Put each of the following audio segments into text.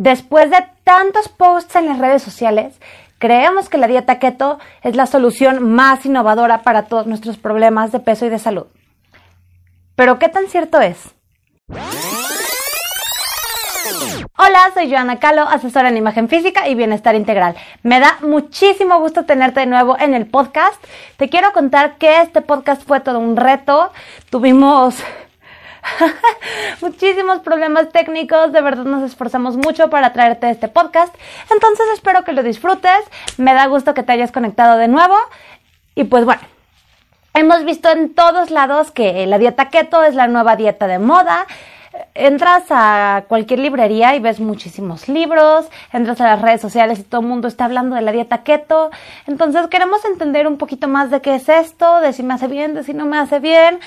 Después de tantos posts en las redes sociales, creemos que la dieta keto es la solución más innovadora para todos nuestros problemas de peso y de salud. Pero ¿qué tan cierto es? Hola, soy Joana Calo, asesora en imagen física y bienestar integral. Me da muchísimo gusto tenerte de nuevo en el podcast. Te quiero contar que este podcast fue todo un reto. Tuvimos muchísimos problemas técnicos, de verdad nos esforzamos mucho para traerte este podcast. Entonces espero que lo disfrutes. Me da gusto que te hayas conectado de nuevo. Y pues bueno, hemos visto en todos lados que la dieta keto es la nueva dieta de moda entras a cualquier librería y ves muchísimos libros, entras a las redes sociales y todo el mundo está hablando de la dieta keto. Entonces queremos entender un poquito más de qué es esto, de si me hace bien, de si no me hace bien.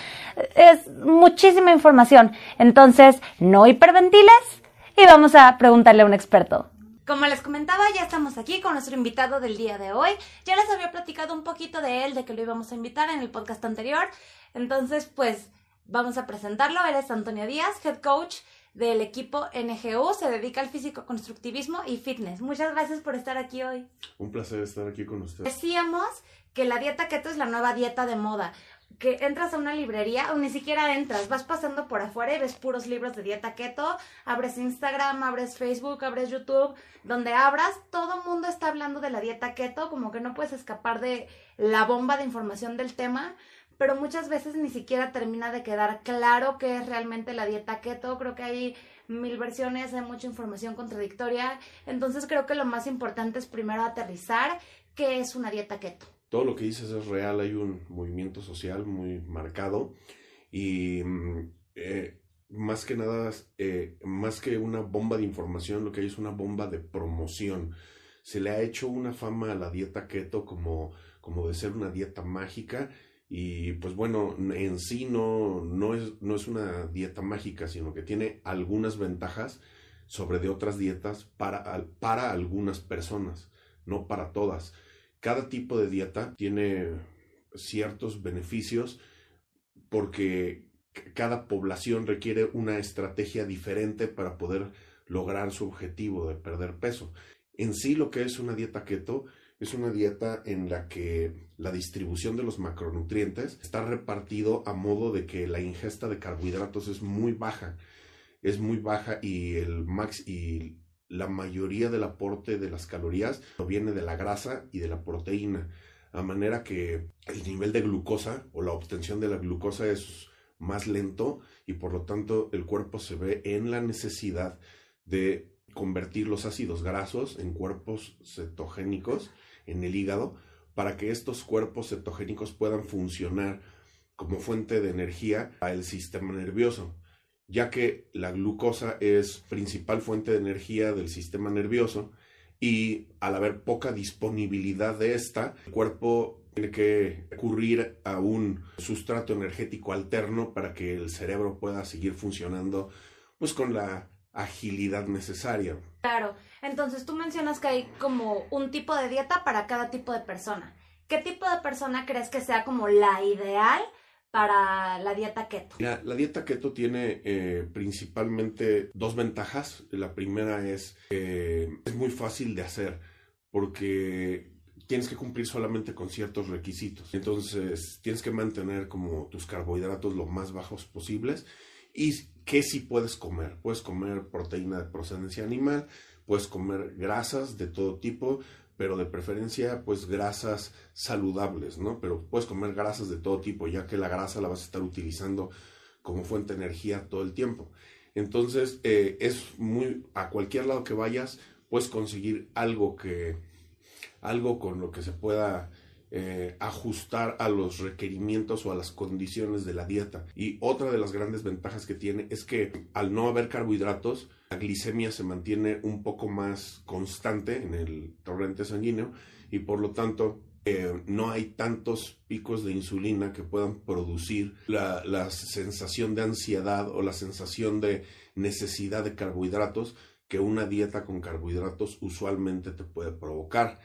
Es muchísima información. Entonces, no hiperventiles y vamos a preguntarle a un experto. Como les comentaba, ya estamos aquí con nuestro invitado del día de hoy. Ya les había platicado un poquito de él, de que lo íbamos a invitar en el podcast anterior. Entonces, pues Vamos a presentarlo. Él es Antonio Díaz, head coach del equipo NGU. Se dedica al físico constructivismo y fitness. Muchas gracias por estar aquí hoy. Un placer estar aquí con usted. Decíamos que la dieta keto es la nueva dieta de moda. Que entras a una librería o ni siquiera entras, vas pasando por afuera y ves puros libros de dieta keto, abres Instagram, abres Facebook, abres YouTube, donde abras, todo el mundo está hablando de la dieta keto, como que no puedes escapar de la bomba de información del tema pero muchas veces ni siquiera termina de quedar claro qué es realmente la dieta keto. Creo que hay mil versiones, hay mucha información contradictoria. Entonces creo que lo más importante es primero aterrizar qué es una dieta keto. Todo lo que dices es real, hay un movimiento social muy marcado y mm, eh, más que nada, eh, más que una bomba de información, lo que hay es una bomba de promoción. Se le ha hecho una fama a la dieta keto como, como de ser una dieta mágica y pues bueno, en sí no, no, es, no es una dieta mágica, sino que tiene algunas ventajas sobre de otras dietas para, para algunas personas, no para todas. Cada tipo de dieta tiene ciertos beneficios porque cada población requiere una estrategia diferente para poder lograr su objetivo de perder peso. En sí lo que es una dieta keto es una dieta en la que la distribución de los macronutrientes está repartido a modo de que la ingesta de carbohidratos es muy baja. Es muy baja y el max y la mayoría del aporte de las calorías proviene de la grasa y de la proteína. A manera que el nivel de glucosa o la obtención de la glucosa es más lento y por lo tanto el cuerpo se ve en la necesidad de convertir los ácidos grasos en cuerpos cetogénicos en el hígado para que estos cuerpos cetogénicos puedan funcionar como fuente de energía al sistema nervioso, ya que la glucosa es principal fuente de energía del sistema nervioso y al haber poca disponibilidad de esta, el cuerpo tiene que recurrir a un sustrato energético alterno para que el cerebro pueda seguir funcionando pues con la agilidad necesaria. Claro, entonces tú mencionas que hay como un tipo de dieta para cada tipo de persona. ¿Qué tipo de persona crees que sea como la ideal para la dieta keto? la dieta keto tiene eh, principalmente dos ventajas. La primera es que es muy fácil de hacer porque tienes que cumplir solamente con ciertos requisitos. Entonces tienes que mantener como tus carbohidratos lo más bajos posibles y qué sí puedes comer. Puedes comer proteína de procedencia animal, puedes comer grasas de todo tipo, pero de preferencia pues grasas saludables, ¿no? Pero puedes comer grasas de todo tipo, ya que la grasa la vas a estar utilizando como fuente de energía todo el tiempo. Entonces, eh, es muy, a cualquier lado que vayas, puedes conseguir algo que, algo con lo que se pueda eh, ajustar a los requerimientos o a las condiciones de la dieta. Y otra de las grandes ventajas que tiene es que al no haber carbohidratos, la glicemia se mantiene un poco más constante en el torrente sanguíneo y por lo tanto eh, no hay tantos picos de insulina que puedan producir la, la, sensación de ansiedad o la sensación de necesidad de carbohidratos que una dieta con carbohidratos usualmente te puede provocar.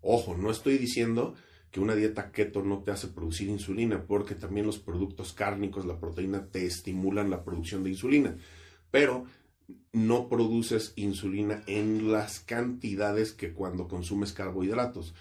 Ojo, no estoy diciendo una dieta keto no te hace producir insulina, porque también los productos cárnicos, la proteína, te estimulan la producción de insulina. Pero no produces insulina en las cantidades que cuando consumes carbohidratos.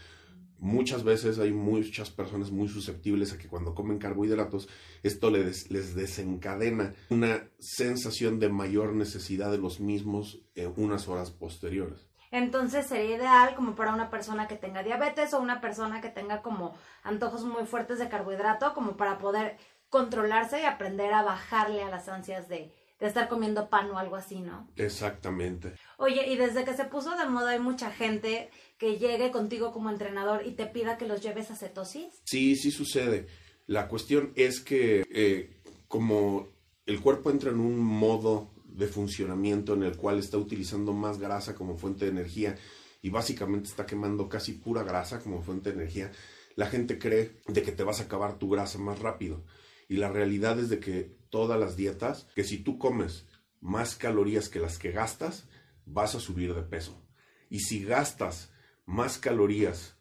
Muchas veces hay muchas personas muy susceptibles a que cuando comen carbohidratos esto les, les desencadena una sensación de mayor necesidad de los mismos en unas horas posteriores. Entonces sería ideal como para una persona que tenga diabetes o una persona que tenga como antojos muy fuertes de carbohidrato, como para poder controlarse y aprender a bajarle a las ansias de, de estar comiendo pan o algo así, ¿no? Exactamente. Oye, y desde que se puso de moda hay mucha gente que llegue contigo como entrenador y te pida que los lleves a cetosis. Sí, sí sucede. La cuestión es que eh, como el cuerpo entra en un modo de funcionamiento en el cual está utilizando más grasa como fuente de energía y básicamente está quemando casi pura grasa como fuente de energía, la gente cree de que te vas a acabar tu grasa más rápido. Y la realidad es de que todas las dietas, que si tú comes más calorías que las que gastas, vas a subir de peso. Y si gastas más calorías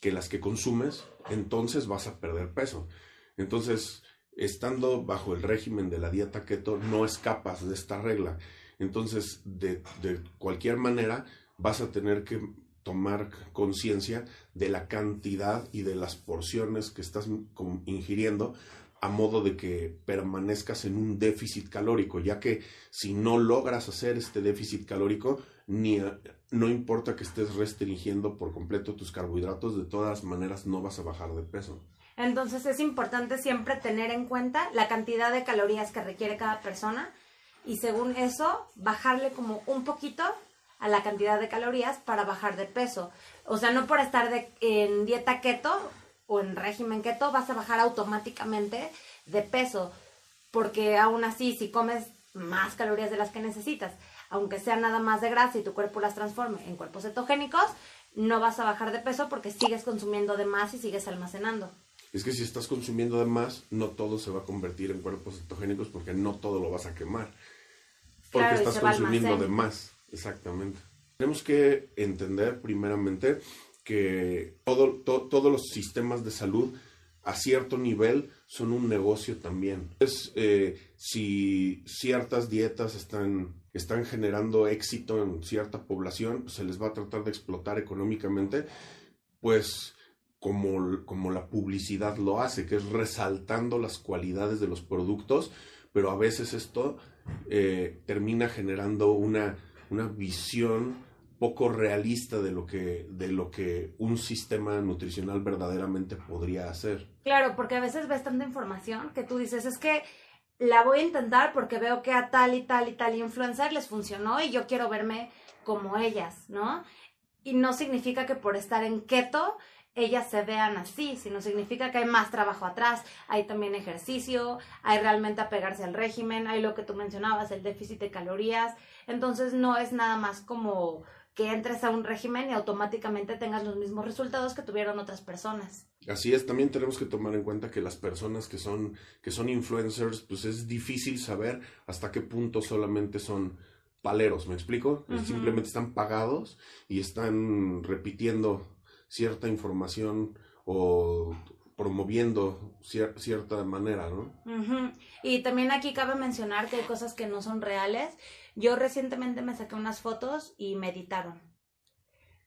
que las que consumes, entonces vas a perder peso. Entonces, estando bajo el régimen de la dieta keto, no escapas de esta regla. Entonces, de, cualquier manera, vas a tener que tomar conciencia de la cantidad y de las porciones que estás ingiriendo a modo de que permanezcas en un déficit calórico, ya que si no logras hacer este déficit calórico, ni no importa que estés restringiendo por completo tus carbohidratos, de todas maneras no vas a bajar de peso. Entonces es importante siempre tener en cuenta la cantidad de calorías que requiere cada persona y según eso bajarle como un poquito a la cantidad de calorías para bajar de peso. O sea, no por estar de, en dieta keto o en régimen keto vas a bajar automáticamente de peso, porque aún así si comes más calorías de las que necesitas, aunque sea nada más de grasa y tu cuerpo las transforme en cuerpos cetogénicos, no vas a bajar de peso porque sigues consumiendo de más y sigues almacenando. Es que si estás consumiendo de más, no todo se va a convertir en cuerpos cetogénicos porque no todo lo vas a quemar. Porque estás consumiendo de más, exactamente. Tenemos que entender primeramente que todo, todos los sistemas de salud a cierto nivel son un negocio también. Es, eh, si ciertas dietas están, están generando éxito en cierta población, se les va a tratar de explotar económicamente, pues como, como la publicidad lo hace, que es resaltando las cualidades de los productos, pero a veces esto eh, termina generando una, una visión poco realista de lo que de lo que un sistema nutricional verdaderamente podría hacer. Claro, porque a veces ves tanta información que tú dices, es que la voy a intentar porque veo que a tal y tal y tal influencer les funcionó y yo quiero verme como ellas, ¿no? Y no significa que por estar en keto ellas se vean así, sino significa que hay más trabajo atrás, hay también ejercicio, hay realmente apegarse al régimen, hay lo que tú mencionabas, el déficit de calorías, entonces no es nada más como que entres a un régimen y automáticamente tengas los mismos resultados que tuvieron otras personas. Así es, también tenemos que tomar en cuenta que las personas que son, que son influencers, pues es difícil saber hasta qué punto solamente son paleros, ¿me explico? Simplemente están pagados y están repitiendo cierta información o promoviendo cierta manera, ¿no? Y también aquí cabe mencionar que hay cosas que no son reales. Yo recientemente me saqué unas fotos y me editaron.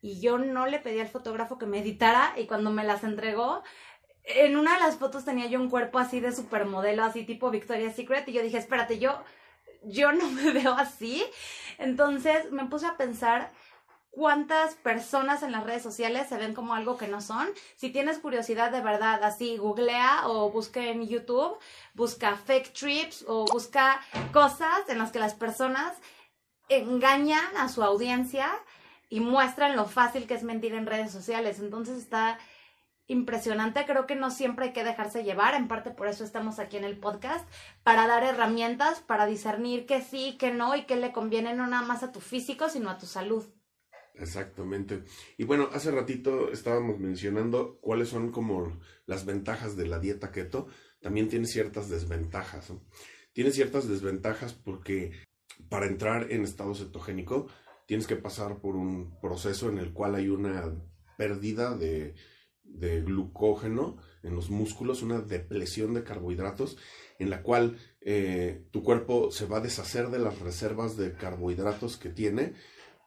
Y yo no le pedí al fotógrafo que me editara y cuando me las entregó, en una de las fotos tenía yo un cuerpo así de supermodelo, así tipo Victoria's Secret y yo dije, espérate, yo, yo no me veo así. Entonces me puse a pensar cuántas personas en las redes sociales se ven como algo que no son. Si tienes curiosidad de verdad, así googlea o busca en YouTube, busca fake trips o busca cosas en las que las personas engañan a su audiencia y muestran lo fácil que es mentir en redes sociales. Entonces está impresionante. Creo que no siempre hay que dejarse llevar. En parte por eso estamos aquí en el podcast, para dar herramientas, para discernir que sí, que no y que le conviene no nada más a tu físico, sino a tu salud. Exactamente. Y bueno, hace ratito estábamos mencionando cuáles son como las ventajas de la dieta keto. También tiene ciertas desventajas. Tiene ciertas desventajas porque para entrar en estado cetogénico tienes que pasar por un proceso en el cual hay una pérdida de, glucógeno en los músculos, una depresión de carbohidratos, en la cual eh, tu cuerpo se va a deshacer de las reservas de carbohidratos que tiene,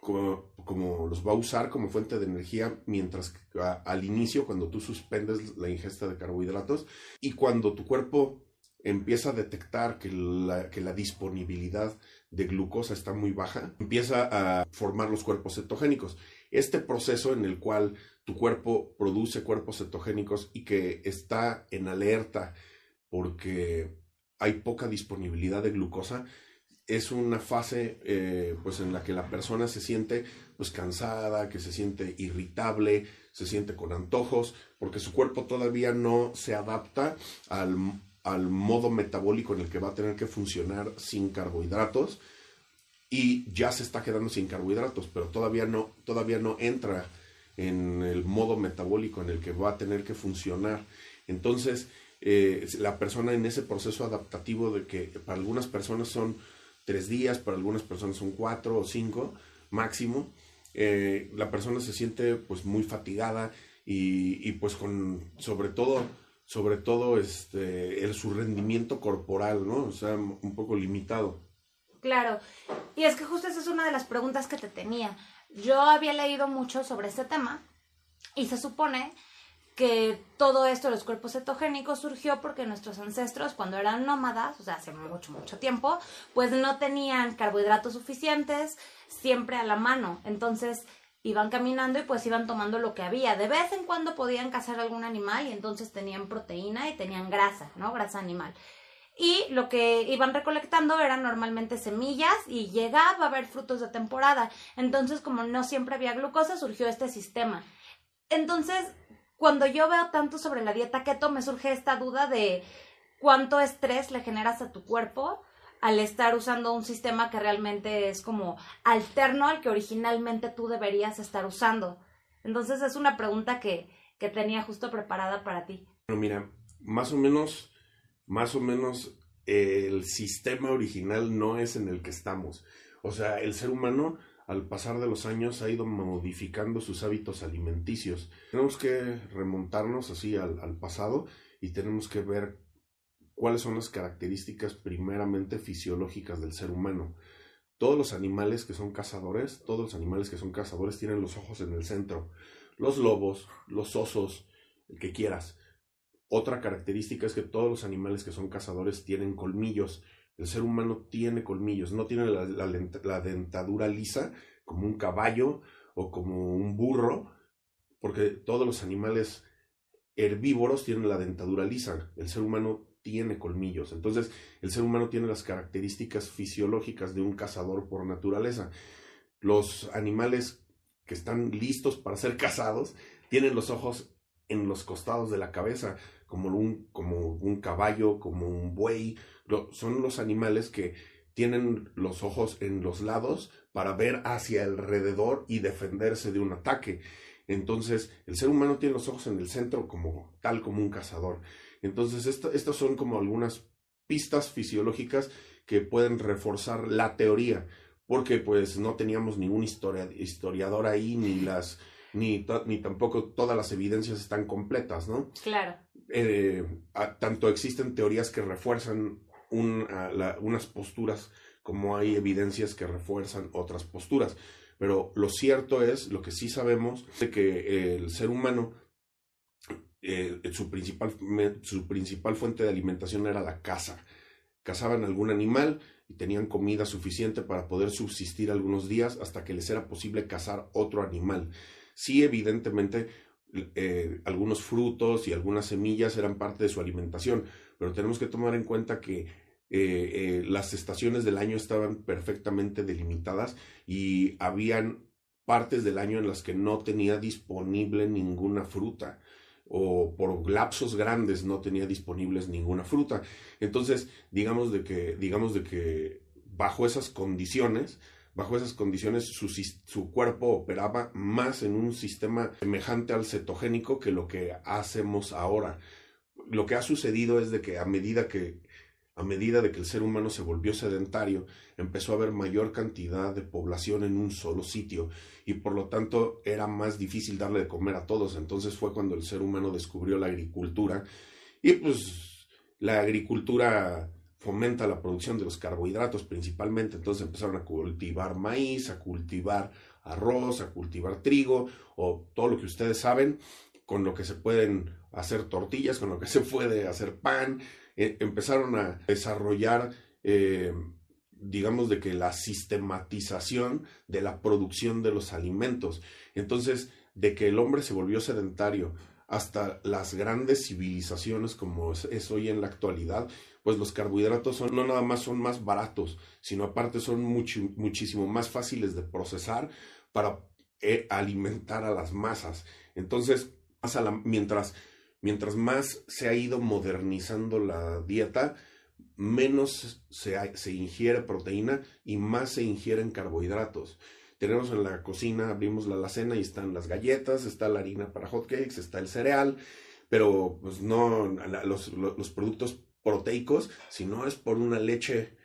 como, como los va a usar como fuente de energía, mientras que al inicio, cuando tú suspendes la ingesta de carbohidratos, y cuando tu cuerpo empieza a detectar que la, que la disponibilidad de glucosa está muy baja, empieza a formar los cuerpos cetogénicos. Este proceso en el cual tu cuerpo produce cuerpos cetogénicos y que está en alerta porque hay poca disponibilidad de glucosa, es una fase eh, pues en la que la persona se siente pues cansada, que se siente irritable, se siente con antojos, porque su cuerpo todavía no se adapta al, al modo metabólico en el que va a tener que funcionar sin carbohidratos y ya se está quedando sin carbohidratos, pero todavía no, todavía no entra en el modo metabólico en el que va a tener que funcionar. Entonces, eh, la persona en ese proceso adaptativo de que para algunas personas son tres días, para algunas personas son cuatro o cinco máximo, eh, la persona se siente pues muy fatigada y, y pues con sobre todo sobre todo este, el, su rendimiento corporal, ¿no? O sea, un poco limitado. Claro, y es que justo esa es una de las preguntas que te tenía. Yo había leído mucho sobre este tema y se supone que todo esto los cuerpos cetogénicos surgió porque nuestros ancestros cuando eran nómadas, o sea, hace mucho, mucho tiempo, pues no tenían carbohidratos suficientes siempre a la mano. Entonces, iban caminando y pues iban tomando lo que había. De vez en cuando podían cazar algún animal y entonces tenían proteína y tenían grasa, ¿no? Grasa animal. Y lo que iban recolectando eran normalmente semillas y llegaba a haber frutos de temporada. Entonces, como no siempre había glucosa, surgió este sistema. Entonces, cuando yo veo tanto sobre la dieta keto, me surge esta duda de cuánto estrés le generas a tu cuerpo al estar usando un sistema que realmente es como alterno al que originalmente tú deberías estar usando. Entonces es una pregunta que, que tenía justo preparada para ti. Bueno, mira, más o menos, más o menos el sistema original no es en el que estamos. O sea, el ser humano al pasar de los años ha ido modificando sus hábitos alimenticios. Tenemos que remontarnos así al, pasado y tenemos que ver cuáles son las características primeramente fisiológicas del ser humano. Todos los animales que son cazadores, todos los animales que son cazadores tienen los ojos en el centro. Los lobos, los osos, el que quieras. Otra característica es que todos los animales que son cazadores tienen colmillos. El ser humano tiene colmillos, no tiene la, dentadura lisa como un caballo o como un burro, porque todos los animales herbívoros tienen la dentadura lisa. El ser humano tiene colmillos. Entonces, el ser humano tiene las características fisiológicas de un cazador por naturaleza. Los animales que están listos para ser cazados tienen los ojos en los costados de la cabeza, como un, como un caballo, como un buey. son los animales que tienen los ojos en los lados para ver hacia alrededor y defenderse de un ataque. Entonces, el ser humano tiene los ojos en el centro como tal como un cazador. Entonces, estas son como algunas pistas fisiológicas que pueden reforzar la teoría, porque pues no teníamos ningún historiador ahí, ni las, ni, ni tampoco todas las evidencias están completas, ¿no? Claro. Eh, tanto existen teorías que refuerzan unas posturas como hay evidencias que refuerzan otras posturas. Pero lo cierto es, lo que sí sabemos, es que el ser humano eh, su, principal, su principal fuente de alimentación era la caza. Cazaban algún animal y tenían comida suficiente para poder subsistir algunos días hasta que les era posible cazar otro animal. Sí, evidentemente, eh, algunos frutos y algunas semillas eran parte de su alimentación, pero tenemos que tomar en cuenta que eh, las estaciones del año estaban perfectamente delimitadas y habían partes del año en las que no tenía disponible ninguna fruta o por lapsos grandes no tenía disponibles ninguna fruta. Entonces, digamos de que, digamos de que bajo esas condiciones, bajo esas condiciones su, su, cuerpo operaba más en un sistema semejante al cetogénico que lo que hacemos ahora. Lo que ha sucedido es de que a medida que a medida de que el ser humano se volvió sedentario, empezó a haber mayor cantidad de población en un solo sitio y por lo tanto era más difícil darle de comer a todos. Entonces fue cuando el ser humano descubrió la agricultura y pues la agricultura fomenta la producción de los carbohidratos principalmente, entonces empezaron a cultivar maíz, a cultivar arroz, a cultivar trigo o todo lo que ustedes saben, con lo que se pueden hacer tortillas, con lo que se puede hacer pan, eh, empezaron a desarrollar, eh, digamos, de que la sistematización de la producción de los alimentos. Entonces, de que el hombre se volvió sedentario hasta las grandes civilizaciones como es, hoy en la actualidad, pues los carbohidratos son, no nada más son más baratos, sino aparte son muchísimo más fáciles de procesar para eh, alimentar a las masas. Entonces, mientras, mientras más se ha ido modernizando la dieta, menos se, se ingiere proteína y más se ingieren carbohidratos. Tenemos en la cocina, abrimos la alacena y están las galletas, está la harina para hotcakes, está el cereal, pero pues no, los, los productos proteicos, si no es por una leche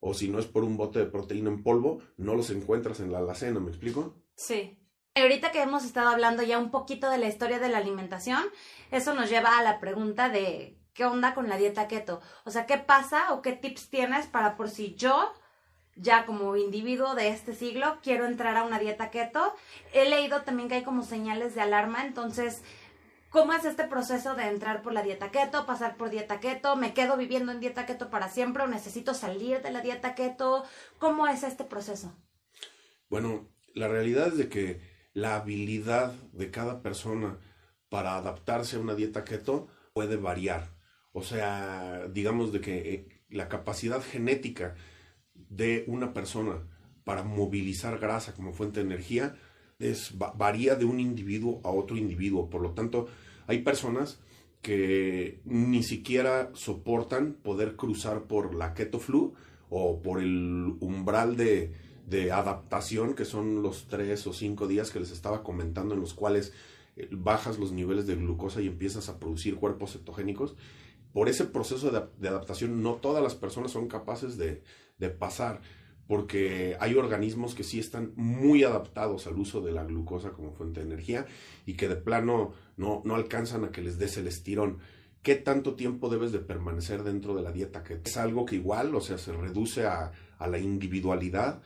o si no es por un bote de proteína en polvo, no los encuentras en la alacena, ¿me explico? Sí. Ahorita que hemos estado hablando ya un poquito de la historia de la alimentación, eso nos lleva a la pregunta de qué onda con la dieta keto. O sea, ¿qué pasa o qué tips tienes para por si yo, ya como individuo de este siglo, quiero entrar a una dieta keto? He leído también que hay como señales de alarma, entonces ¿Cómo es este proceso de entrar por la dieta keto, pasar por dieta keto? ¿Me quedo viviendo en dieta keto para siempre o necesito salir de la dieta keto? ¿Cómo es este proceso? Bueno, la realidad es de que la habilidad de cada persona para adaptarse a una dieta keto puede variar. O sea, digamos de que eh, la capacidad genética de una persona para movilizar grasa como fuente de energía es, varía de un individuo a otro individuo. Por lo tanto, hay personas que ni siquiera soportan poder cruzar por la keto flu o por el umbral de, adaptación, que son los tres o cinco días que les estaba comentando, en los cuales eh, bajas los niveles de glucosa y empiezas a producir cuerpos cetogénicos. Por ese proceso de, adaptación, no todas las personas son capaces de, de pasar porque hay organismos que sí están muy adaptados al uso de la glucosa como fuente de energía y que de plano no, no alcanzan a que les des el estirón. ¿Qué tanto tiempo debes de permanecer dentro de la dieta? Que es algo que igual, o sea, se reduce a, a la individualidad,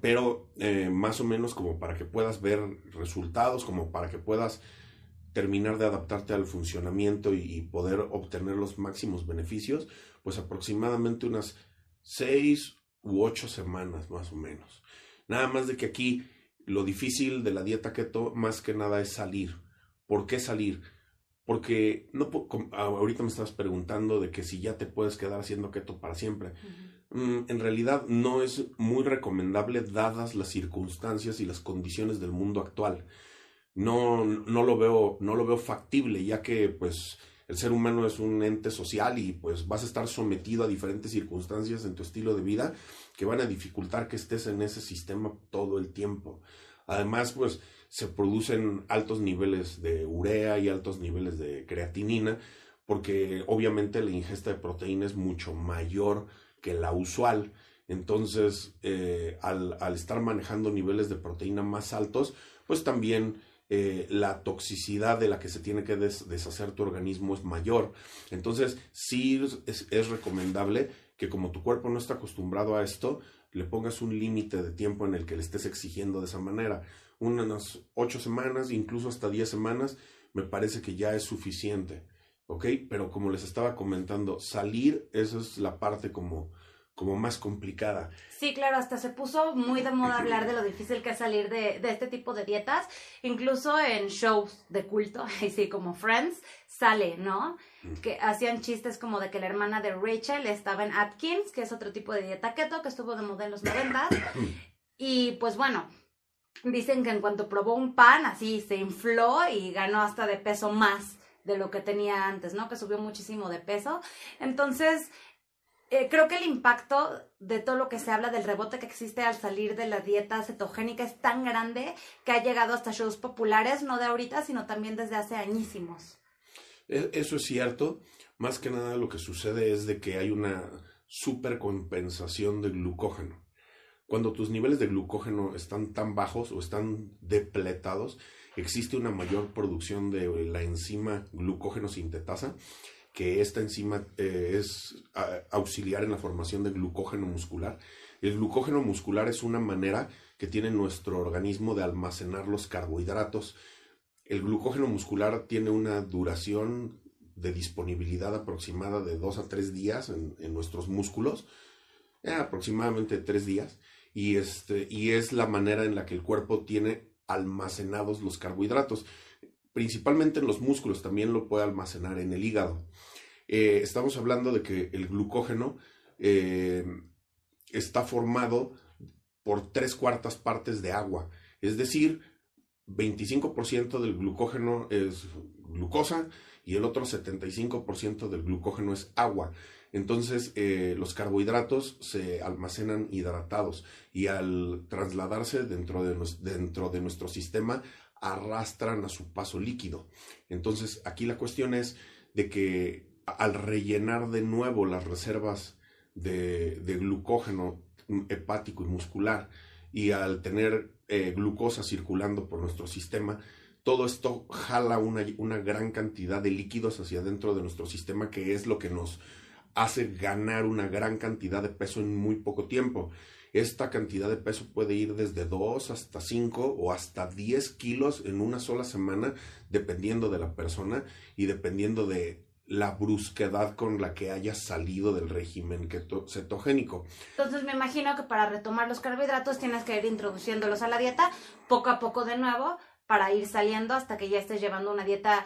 pero eh, más o menos como para que puedas ver resultados, como para que puedas terminar de adaptarte al funcionamiento y, y poder obtener los máximos beneficios, pues aproximadamente unas seis u ocho semanas más o menos. Nada más de que aquí lo difícil de la dieta keto más que nada es salir. ¿Por qué salir? Porque no ahorita me estabas preguntando de que si ya te puedes quedar haciendo keto para siempre. Mm, en realidad no es muy recomendable dadas las circunstancias y las condiciones del mundo actual. No, no lo veo, no lo veo factible, ya que pues el ser humano es un ente social y pues vas a estar sometido a diferentes circunstancias en tu estilo de vida que van a dificultar que estés en ese sistema todo el tiempo. Además, pues se producen altos niveles de urea y altos niveles de creatinina porque obviamente la ingesta de proteína es mucho mayor que la usual. Entonces, eh, al, al estar manejando niveles de proteína más altos, pues también eh, la toxicidad de la que se tiene que deshacer tu organismo es mayor. Entonces, sí es, recomendable que como tu cuerpo no está acostumbrado a esto, le pongas un límite de tiempo en el que le estés exigiendo de esa manera. Unas ocho semanas, incluso hasta diez semanas, me parece que ya es suficiente. ¿Ok? Pero como les estaba comentando, salir, esa es la parte como como más complicada. Sí, claro, hasta se puso muy de moda hablar de lo difícil que es salir de, de este tipo de dietas, incluso en shows de culto, así como Friends, sale, ¿no? Que hacían chistes como de que la hermana de Rachel estaba en Atkins, que es otro tipo de dieta keto que estuvo de moda en los 90. y pues bueno, dicen que en cuanto probó un pan, así se infló y ganó hasta de peso más de lo que tenía antes, ¿no? Que subió muchísimo de peso. Entonces, eh, creo que el impacto de todo lo que se habla del rebote que existe al salir de la dieta cetogénica es tan grande que ha llegado hasta shows populares, no de ahorita, sino también desde hace añísimos. E, eso es cierto. Más que nada lo que sucede es de que hay una supercompensación de glucógeno. Cuando tus niveles de glucógeno están tan bajos o están depletados, existe una mayor producción de la enzima glucógeno sintetasa que esta enzima eh, es auxiliar en la formación de glucógeno muscular. El glucógeno muscular es una manera que tiene nuestro organismo de almacenar los carbohidratos. El glucógeno muscular tiene una duración de disponibilidad aproximada de dos a tres días en, nuestros músculos, eh, aproximadamente tres días, y, este, y es la manera en la que el cuerpo tiene almacenados los carbohidratos principalmente en los músculos, también lo puede almacenar en el hígado. Eh, estamos hablando de que el glucógeno eh, está formado por tres cuartas partes de agua, es decir, 25% del glucógeno es glucosa y el otro 75% del glucógeno es agua. Entonces eh, los carbohidratos se almacenan hidratados y al trasladarse dentro de, dentro de nuestro sistema arrastran a su paso líquido. Entonces, aquí la cuestión es de que al rellenar de nuevo las reservas de, glucógeno hepático y muscular y al tener eh, glucosa circulando por nuestro sistema, todo esto jala una, una gran cantidad de líquidos hacia adentro de nuestro sistema que es lo que nos hace ganar una gran cantidad de peso en muy poco tiempo. Esta cantidad de peso puede ir desde 2 hasta 5 o hasta 10 kilos en una sola semana, dependiendo de la persona y dependiendo de la brusquedad con la que haya salido del régimen cetogénico. Entonces me imagino que para retomar los carbohidratos tienes que ir introduciéndolos a la dieta poco a poco de nuevo para ir saliendo hasta que ya estés llevando una dieta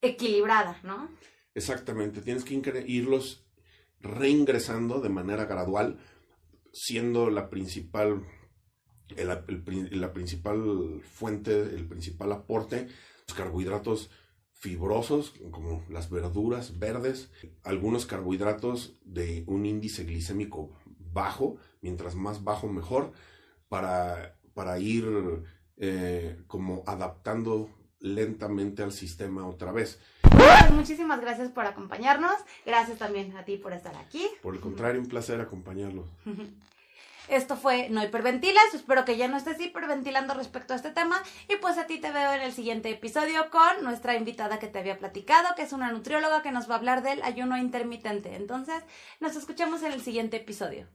equilibrada, ¿no? Exactamente, tienes que irlos reingresando de manera gradual siendo la principal, la principal fuente, el principal aporte, los carbohidratos fibrosos, como las verduras verdes, algunos carbohidratos de un índice glicémico bajo, mientras más bajo mejor, para, para ir eh, como adaptando lentamente al sistema otra vez. muchísimas gracias por acompañarnos. Gracias también a ti por estar aquí. Por el contrario, un placer acompañarlos. Esto fue No Hiperventilas. Espero que ya no estés hiperventilando respecto a este tema. Y pues a ti te veo en el siguiente episodio con nuestra invitada que te había platicado, que es una nutrióloga que nos va a hablar del ayuno intermitente. Entonces, nos escuchamos en el siguiente episodio.